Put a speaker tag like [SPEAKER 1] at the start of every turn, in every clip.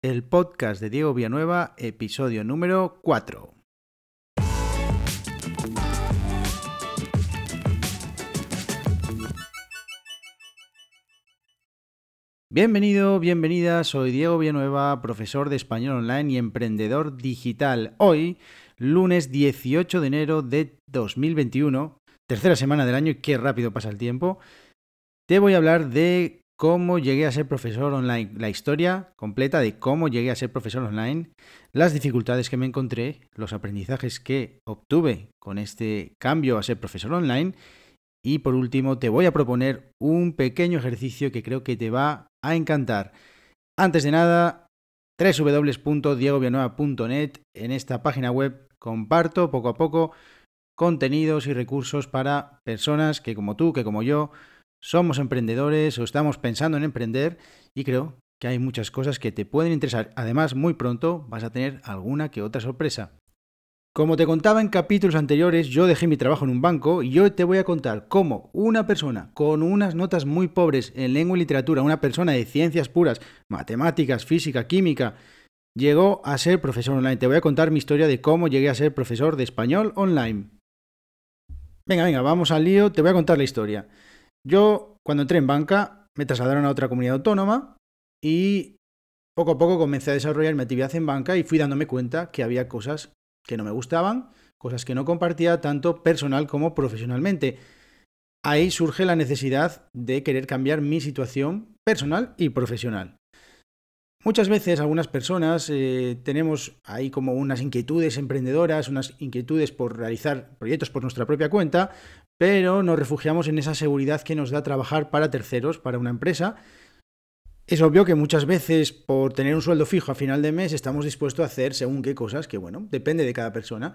[SPEAKER 1] el podcast de Diego Villanueva, episodio número 4. Bienvenido, bienvenida, soy Diego Villanueva, profesor de español online y emprendedor digital. Hoy, lunes 18 de enero de 2021, tercera semana del año qué rápido pasa el tiempo, te voy a hablar de cómo llegué a ser profesor online, la historia completa de cómo llegué a ser profesor online, las dificultades que me encontré, los aprendizajes que obtuve con este cambio a ser profesor online y por último te voy a proponer un pequeño ejercicio que creo que te va a encantar. Antes de nada, www.diegovillanueva.net en esta página web comparto poco a poco contenidos y recursos para personas que como tú, que como yo, somos emprendedores o estamos pensando en emprender y creo que hay muchas cosas que te pueden interesar. Además, muy pronto vas a tener alguna que otra sorpresa. Como te contaba en capítulos anteriores, yo dejé mi trabajo en un banco y yo te voy a contar cómo una persona con unas notas muy pobres en lengua y literatura, una persona de ciencias puras, matemáticas, física, química, llegó a ser profesor online. Te voy a contar mi historia de cómo llegué a ser profesor de español online. Venga, venga, vamos al lío, te voy a contar la historia. Yo, cuando entré en banca, me trasladaron a otra comunidad autónoma y poco a poco comencé a desarrollar mi actividad en banca y fui dándome cuenta que había cosas que no me gustaban, cosas que no compartía tanto personal como profesionalmente. Ahí surge la necesidad de querer cambiar mi situación personal y profesional. Muchas veces algunas personas eh, tenemos ahí como unas inquietudes emprendedoras, unas inquietudes por realizar proyectos por nuestra propia cuenta, pero nos refugiamos en esa seguridad que nos da trabajar para terceros, para una empresa. Es obvio que muchas veces por tener un sueldo fijo a final de mes estamos dispuestos a hacer según qué cosas, que bueno, depende de cada persona.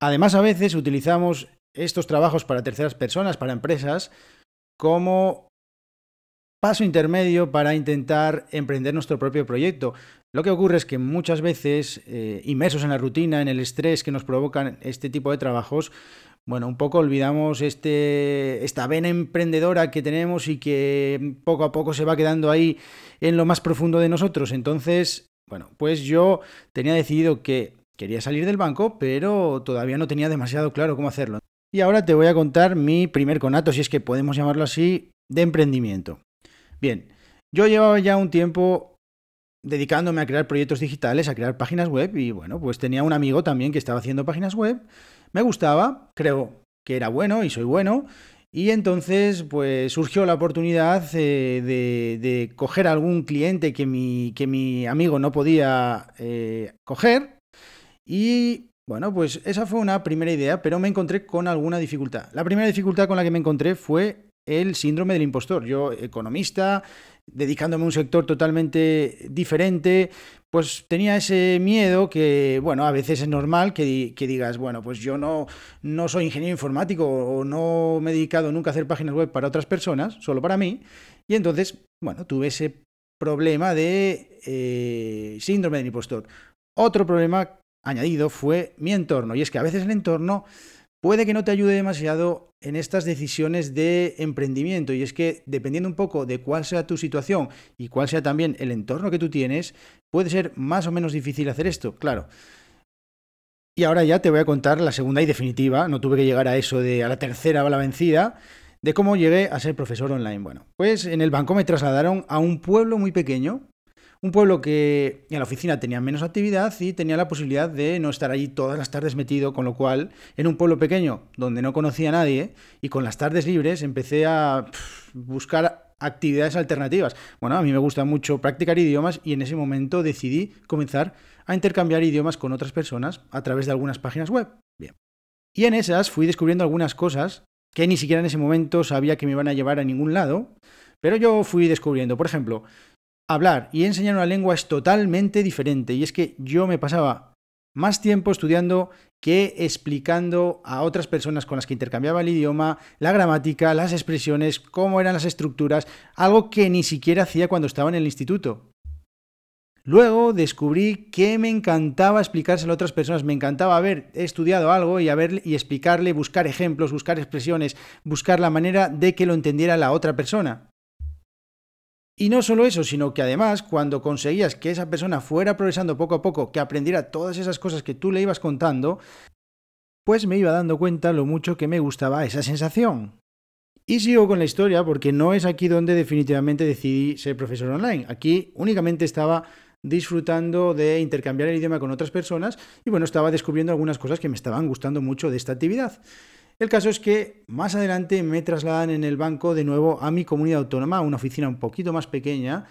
[SPEAKER 1] Además, a veces utilizamos estos trabajos para terceras personas, para empresas, como paso intermedio para intentar emprender nuestro propio proyecto. Lo que ocurre es que muchas veces, eh, inmersos en la rutina, en el estrés que nos provocan este tipo de trabajos, bueno, un poco olvidamos este, esta vena emprendedora que tenemos y que poco a poco se va quedando ahí en lo más profundo de nosotros. Entonces, bueno, pues yo tenía decidido que quería salir del banco, pero todavía no tenía demasiado claro cómo hacerlo. Y ahora te voy a contar mi primer conato, si es que podemos llamarlo así, de emprendimiento. Bien, yo llevaba ya un tiempo dedicándome a crear proyectos digitales, a crear páginas web y bueno, pues tenía un amigo también que estaba haciendo páginas web me gustaba, creo que era bueno y soy bueno. Y entonces, pues surgió la oportunidad eh, de, coger algún cliente que mi, que mi amigo no podía eh, coger. Y bueno, pues esa fue una primera idea, pero me encontré con alguna dificultad. La primera dificultad con la que me encontré fue el síndrome del impostor. Yo, economista, dedicándome a un sector totalmente diferente, pues tenía ese miedo que, bueno, a veces es normal que, digas, bueno, pues yo no, no soy ingeniero informático o no me he dedicado nunca a hacer páginas web para otras personas, solo para mí. Y entonces, bueno, tuve ese problema de eh, síndrome del impostor. Otro problema añadido fue mi entorno, y es que a veces el entorno puede que no te ayude demasiado en estas decisiones de emprendimiento. Y es que dependiendo un poco de cuál sea tu situación y cuál sea también el entorno que tú tienes, puede ser más o menos difícil hacer esto, claro. Y ahora ya te voy a contar la segunda y definitiva, no tuve que llegar a eso de a la tercera o la vencida, de cómo llegué a ser profesor online. Bueno, pues en el banco me trasladaron a un pueblo muy pequeño, un pueblo que en la oficina tenía menos actividad y tenía la posibilidad de no estar allí todas las tardes metido, con lo cual en un pueblo pequeño donde no conocía a nadie y con las tardes libres empecé a buscar actividades alternativas. Bueno, a mí me gusta mucho practicar idiomas y en ese momento decidí comenzar a intercambiar idiomas con otras personas a través de algunas páginas web. Bien. Y en esas fui descubriendo algunas cosas que ni siquiera en ese momento sabía que me iban a llevar a ningún lado, pero yo fui descubriendo. Por ejemplo, hablar y enseñar una lengua es totalmente diferente. Y es que yo me pasaba más tiempo estudiando que explicando a otras personas con las que intercambiaba el idioma, la gramática, las expresiones, cómo eran las estructuras, algo que ni siquiera hacía cuando estaba en el instituto. Luego descubrí que me encantaba explicárselo a otras personas, me encantaba haber estudiado algo y, haber, y explicarle, buscar ejemplos, buscar expresiones, buscar la manera de que lo entendiera la otra persona. Y no solo eso, sino que además cuando conseguías que esa persona fuera progresando poco a poco, que aprendiera todas esas cosas que tú le ibas contando, pues me iba dando cuenta lo mucho que me gustaba esa sensación. Y sigo con la historia porque no es aquí donde definitivamente decidí ser profesor online. Aquí únicamente estaba disfrutando de intercambiar el idioma con otras personas y bueno, estaba descubriendo algunas cosas que me estaban gustando mucho de esta actividad. El caso es que más adelante me trasladan en el banco de nuevo a mi comunidad autónoma, a una oficina un poquito más pequeña,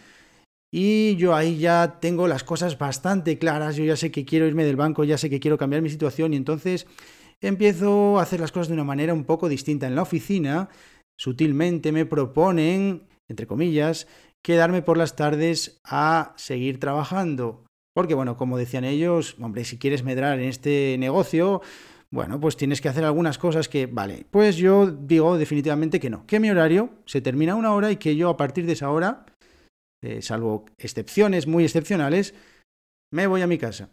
[SPEAKER 1] y yo ahí ya tengo las cosas bastante claras, yo ya sé que quiero irme del banco, ya sé que quiero cambiar mi situación y entonces empiezo a hacer las cosas de una manera un poco distinta. En la oficina, sutilmente me proponen, entre comillas, quedarme por las tardes a seguir trabajando. Porque bueno, como decían ellos, hombre, si quieres medrar en este negocio, bueno, pues tienes que hacer algunas cosas que, vale, pues yo digo definitivamente que no, que mi horario se termina una hora y que yo a partir de esa hora, eh, salvo excepciones muy excepcionales, me voy a mi casa.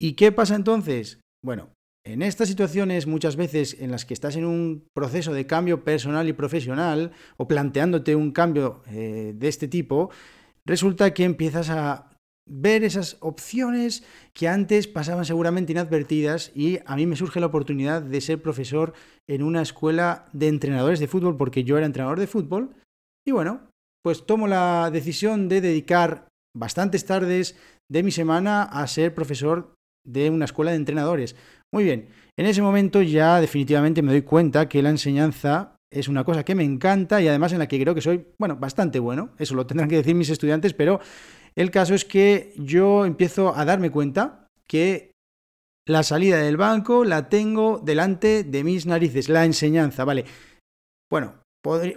[SPEAKER 1] ¿Y qué pasa entonces? Bueno, en estas situaciones muchas veces en las que estás en un proceso de cambio personal y profesional o planteándote un cambio eh, de este tipo, resulta que empiezas a ver esas opciones que antes pasaban seguramente inadvertidas y a mí me surge la oportunidad de ser profesor en una escuela de entrenadores de fútbol porque yo era entrenador de fútbol y bueno, pues tomo la decisión de dedicar bastantes tardes de mi semana a ser profesor de una escuela de entrenadores. Muy bien, en ese momento ya definitivamente me doy cuenta que la enseñanza es una cosa que me encanta y además en la que creo que soy, bueno, bastante bueno. Eso lo tendrán que decir mis estudiantes, pero el caso es que yo empiezo a darme cuenta que la salida del banco la tengo delante de mis narices, la enseñanza, ¿vale? Bueno,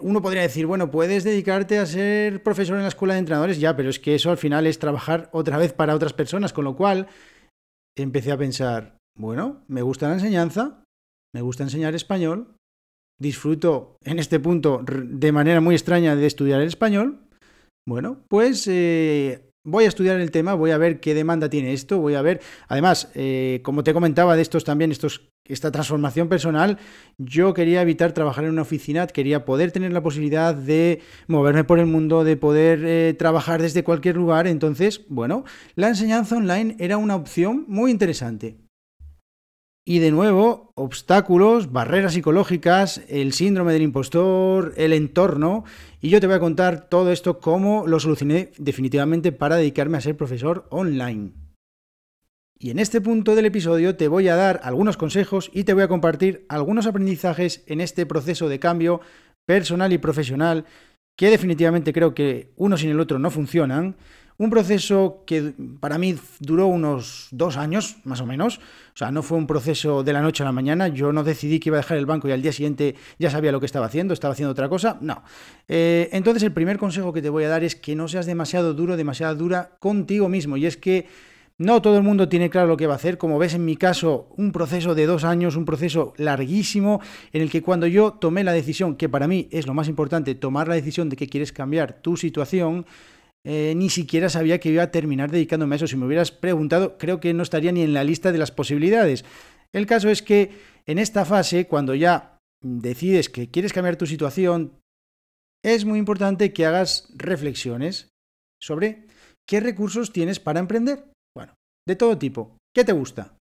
[SPEAKER 1] uno podría decir, bueno, puedes dedicarte a ser profesor en la escuela de entrenadores, ya, pero es que eso al final es trabajar otra vez para otras personas, con lo cual empecé a pensar, bueno, me gusta la enseñanza, me gusta enseñar español, disfruto en este punto de manera muy extraña de estudiar el español, bueno, pues eh, voy a estudiar el tema, voy a ver qué demanda tiene esto, voy a ver, además, eh, como te comentaba de estos también, estos, esta transformación personal, yo quería evitar trabajar en una oficina, quería poder tener la posibilidad de moverme por el mundo, de poder eh, trabajar desde cualquier lugar, entonces, bueno, la enseñanza online era una opción muy interesante. Y de nuevo, obstáculos, barreras psicológicas, el síndrome del impostor, el entorno. Y yo te voy a contar todo esto, cómo lo solucioné definitivamente para dedicarme a ser profesor online. Y en este punto del episodio te voy a dar algunos consejos y te voy a compartir algunos aprendizajes en este proceso de cambio personal y profesional que definitivamente creo que uno sin el otro no funcionan un proceso que para mí duró unos dos años, más o menos. O sea, no fue un proceso de la noche a la mañana. Yo no decidí que iba a dejar el banco y al día siguiente ya sabía lo que estaba haciendo, estaba haciendo otra cosa. No. Eh, entonces, el primer consejo que te voy a dar es que no seas demasiado duro, demasiado dura contigo mismo. Y es que no todo el mundo tiene claro lo que va a hacer. Como ves en mi caso, un proceso de dos años, un proceso larguísimo, en el que cuando yo tomé la decisión, que para mí es lo más importante, tomar la decisión de que quieres cambiar tu situación, eh, ni siquiera sabía que iba a terminar dedicándome a eso. Si me hubieras preguntado, creo que no estaría ni en la lista de las posibilidades. El caso es que en esta fase, cuando ya decides que quieres cambiar tu situación, es muy importante que hagas reflexiones sobre qué recursos tienes para emprender. Bueno, de todo tipo. ¿Qué te gusta?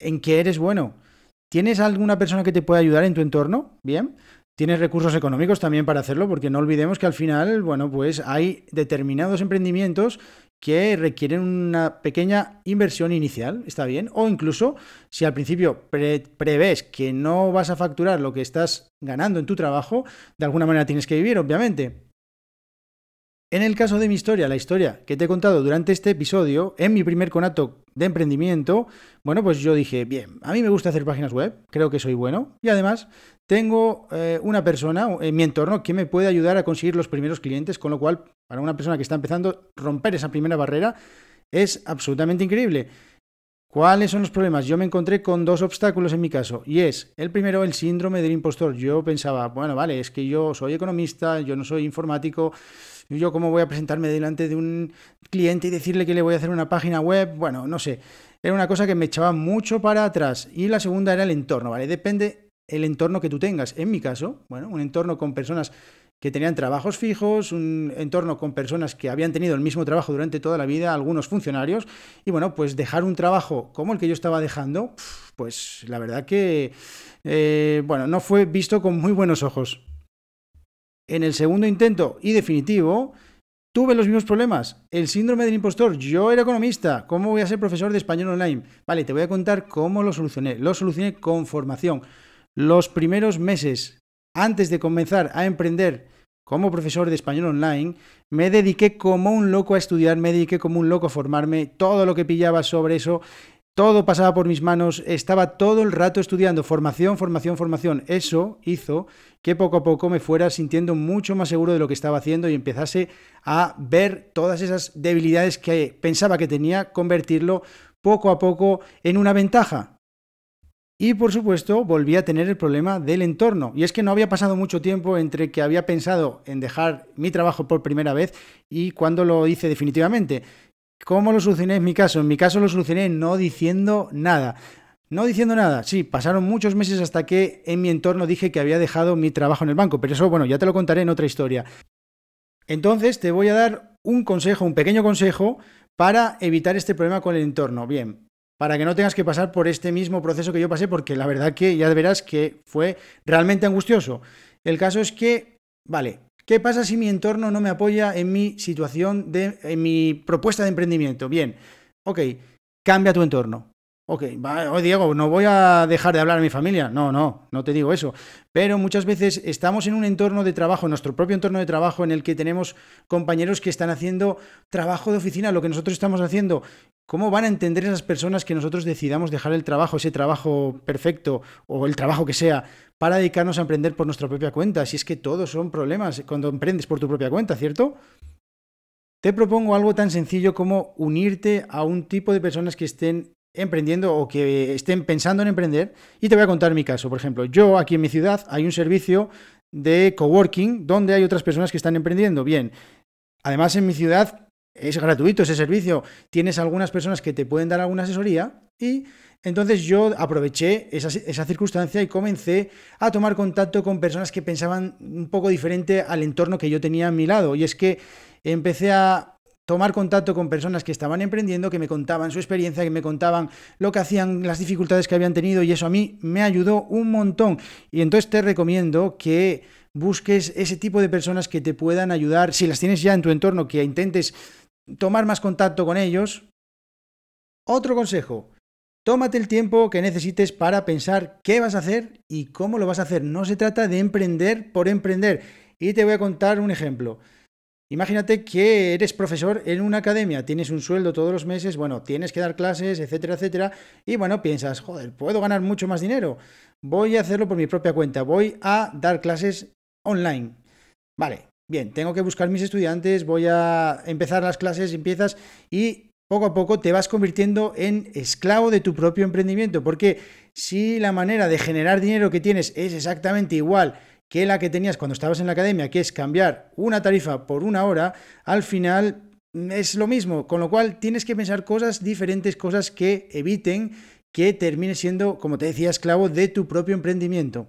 [SPEAKER 1] ¿En qué eres bueno? ¿Tienes alguna persona que te pueda ayudar en tu entorno? Bien. Tienes recursos económicos también para hacerlo, porque no olvidemos que al final, bueno, pues hay determinados emprendimientos que requieren una pequeña inversión inicial, está bien, o incluso si al principio prevés que no vas a facturar lo que estás ganando en tu trabajo, de alguna manera tienes que vivir, obviamente. En el caso de mi historia, la historia que te he contado durante este episodio, en mi primer conato de emprendimiento, bueno, pues yo dije, bien, a mí me gusta hacer páginas web, creo que soy bueno, y además tengo eh, una persona en mi entorno que me puede ayudar a conseguir los primeros clientes, con lo cual, para una persona que está empezando, romper esa primera barrera es absolutamente increíble. ¿Cuáles son los problemas? Yo me encontré con dos obstáculos en mi caso, y es, el primero, el síndrome del impostor. Yo pensaba, bueno, vale, es que yo soy economista, yo no soy informático, yo cómo voy a presentarme delante de un cliente y decirle que le voy a hacer una página web, bueno, no sé. Era una cosa que me echaba mucho para atrás. Y la segunda era el entorno, ¿vale? Depende el entorno que tú tengas. En mi caso, bueno, un entorno con personas que tenían trabajos fijos, un entorno con personas que habían tenido el mismo trabajo durante toda la vida, algunos funcionarios, y bueno, pues dejar un trabajo como el que yo estaba dejando, pues la verdad que, eh, bueno, no fue visto con muy buenos ojos. En el segundo intento y definitivo, tuve los mismos problemas. El síndrome del impostor. Yo era economista. ¿Cómo voy a ser profesor de español online? Vale, te voy a contar cómo lo solucioné. Lo solucioné con formación. Los primeros meses antes de comenzar a emprender como profesor de español online, me dediqué como un loco a estudiar, me dediqué como un loco a formarme, todo lo que pillaba sobre eso, todo pasaba por mis manos, estaba todo el rato estudiando, formación, formación, formación. Eso hizo que poco a poco me fuera sintiendo mucho más seguro de lo que estaba haciendo y empezase a ver todas esas debilidades que pensaba que tenía, convertirlo poco a poco en una ventaja. Y por supuesto volví a tener el problema del entorno. Y es que no había pasado mucho tiempo entre que había pensado en dejar mi trabajo por primera vez y cuando lo hice definitivamente. ¿Cómo lo solucioné en mi caso? En mi caso lo solucioné no diciendo nada. No diciendo nada, sí, pasaron muchos meses hasta que en mi entorno dije que había dejado mi trabajo en el banco, pero eso, bueno, ya te lo contaré en otra historia. Entonces te voy a dar un consejo, un pequeño consejo para evitar este problema con el entorno. Bien, para que no tengas que pasar por este mismo proceso que yo pasé, porque la verdad que ya verás que fue realmente angustioso. El caso es que, vale, ¿qué pasa si mi entorno no me apoya en mi situación, de, en mi propuesta de emprendimiento? Bien, ok, cambia tu entorno. Ok, oh, Diego, no voy a dejar de hablar a mi familia. No, no, no te digo eso. Pero muchas veces estamos en un entorno de trabajo, nuestro propio entorno de trabajo, en el que tenemos compañeros que están haciendo trabajo de oficina, lo que nosotros estamos haciendo. ¿Cómo van a entender esas personas que nosotros decidamos dejar el trabajo, ese trabajo perfecto o el trabajo que sea, para dedicarnos a emprender por nuestra propia cuenta? Si es que todos son problemas cuando emprendes por tu propia cuenta, ¿cierto? Te propongo algo tan sencillo como unirte a un tipo de personas que estén emprendiendo o que estén pensando en emprender. Y te voy a contar mi caso. Por ejemplo, yo aquí en mi ciudad hay un servicio de coworking donde hay otras personas que están emprendiendo. Bien, además en mi ciudad es gratuito ese servicio. Tienes algunas personas que te pueden dar alguna asesoría y entonces yo aproveché esa, esa, circunstancia y comencé a tomar contacto con personas que pensaban un poco diferente al entorno que yo tenía a mi lado. Y es que empecé a tomar contacto con personas que estaban emprendiendo, que me contaban su experiencia, que me contaban lo que hacían, las dificultades que habían tenido y eso a mí me ayudó un montón. Y entonces te recomiendo que busques ese tipo de personas que te puedan ayudar, si las tienes ya en tu entorno, que intentes tomar más contacto con ellos. Otro consejo, tómate el tiempo que necesites para pensar qué vas a hacer y cómo lo vas a hacer. No se trata de emprender por emprender. Y te voy a contar un ejemplo. Imagínate que eres profesor en una academia, tienes un sueldo todos los meses, bueno, tienes que dar clases, etcétera, etcétera, y bueno, piensas, joder, puedo ganar mucho más dinero, voy a hacerlo por mi propia cuenta, voy a dar clases online. Vale, bien, tengo que buscar mis estudiantes, voy a empezar las clases, empiezas y poco a poco te vas convirtiendo en esclavo de tu propio emprendimiento, porque si la manera de generar dinero que tienes es exactamente igual que la que tenías cuando estabas en la academia, que es cambiar una tarifa por una hora, al final es lo mismo, con lo cual tienes que pensar cosas diferentes, cosas que eviten que termines siendo, como te decía, esclavo de tu propio emprendimiento.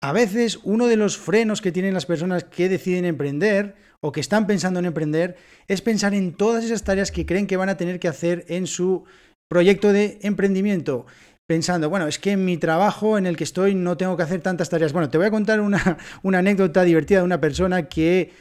[SPEAKER 1] A veces uno de los frenos que tienen las personas que deciden emprender o que están pensando en emprender es pensar en todas esas tareas que creen que van a tener que hacer en su proyecto de emprendimiento pensando, bueno, es que en mi trabajo en el que estoy no tengo que hacer tantas tareas. Bueno, te voy a contar una, anécdota divertida de una persona que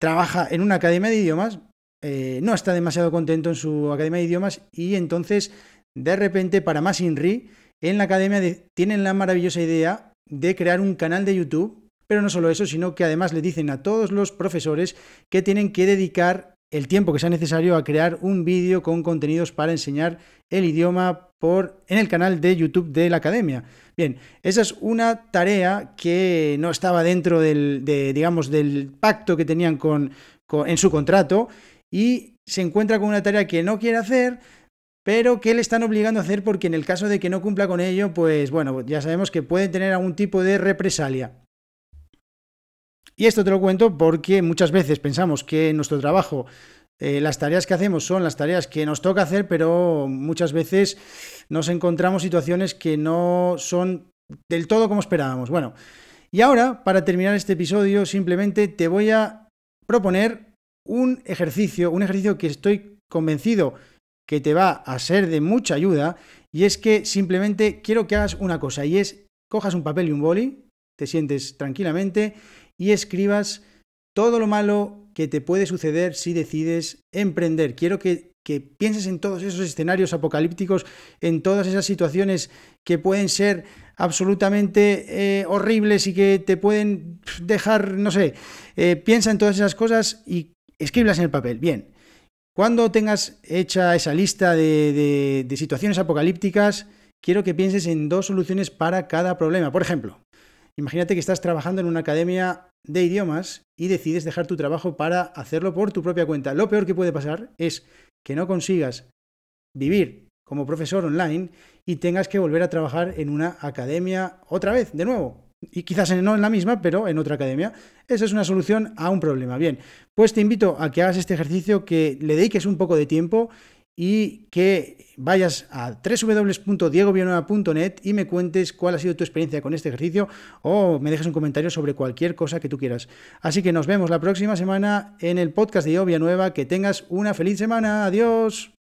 [SPEAKER 1] trabaja en una academia de idiomas, eh, no está demasiado contento en su academia de idiomas y entonces, de repente, para más INRI, en la academia tienen la maravillosa idea de crear un canal de YouTube, pero no solo eso, sino que además le dicen a todos los profesores que tienen que dedicar el tiempo que sea necesario a crear un vídeo con contenidos para enseñar el idioma por, en el canal de YouTube de la academia. Bien, esa es una tarea que no estaba dentro del, digamos, del pacto que tenían con, en su contrato y se encuentra con una tarea que no quiere hacer, pero que le están obligando a hacer porque en el caso de que no cumpla con ello, pues bueno, ya sabemos que puede tener algún tipo de represalia. Y esto te lo cuento porque muchas veces pensamos que en nuestro trabajo eh, las tareas que hacemos son las tareas que nos toca hacer, pero muchas veces nos encontramos situaciones que no son del todo como esperábamos. Bueno, Y ahora, para terminar este episodio, simplemente te voy a proponer un ejercicio, un ejercicio que estoy convencido que te va a ser de mucha ayuda, y es que simplemente quiero que hagas una cosa, y es cojas un papel y un boli, te sientes tranquilamente y escribas todo lo malo que te puede suceder si decides emprender. Quiero que, pienses en todos esos escenarios apocalípticos, en todas esas situaciones que pueden ser absolutamente eh, horribles y que te pueden dejar, no sé, eh, piensa en todas esas cosas y escríbelas en el papel. Bien, cuando tengas hecha esa lista de situaciones apocalípticas, quiero que pienses en dos soluciones para cada problema. Por ejemplo, Imagínate que estás trabajando en una academia de idiomas y decides dejar tu trabajo para hacerlo por tu propia cuenta. Lo peor que puede pasar es que no consigas vivir como profesor online y tengas que volver a trabajar en una academia otra vez, de nuevo. Y quizás no en la misma, pero en otra academia. Esa es una solución a un problema. Bien, pues te invito a que hagas este ejercicio, que le dediques un poco de tiempo y que vayas a www.diegovillanueva.net y me cuentes cuál ha sido tu experiencia con este ejercicio o me dejes un comentario sobre cualquier cosa que tú quieras. Así que nos vemos la próxima semana en el podcast de Diego Villanueva. Que tengas una feliz semana. Adiós.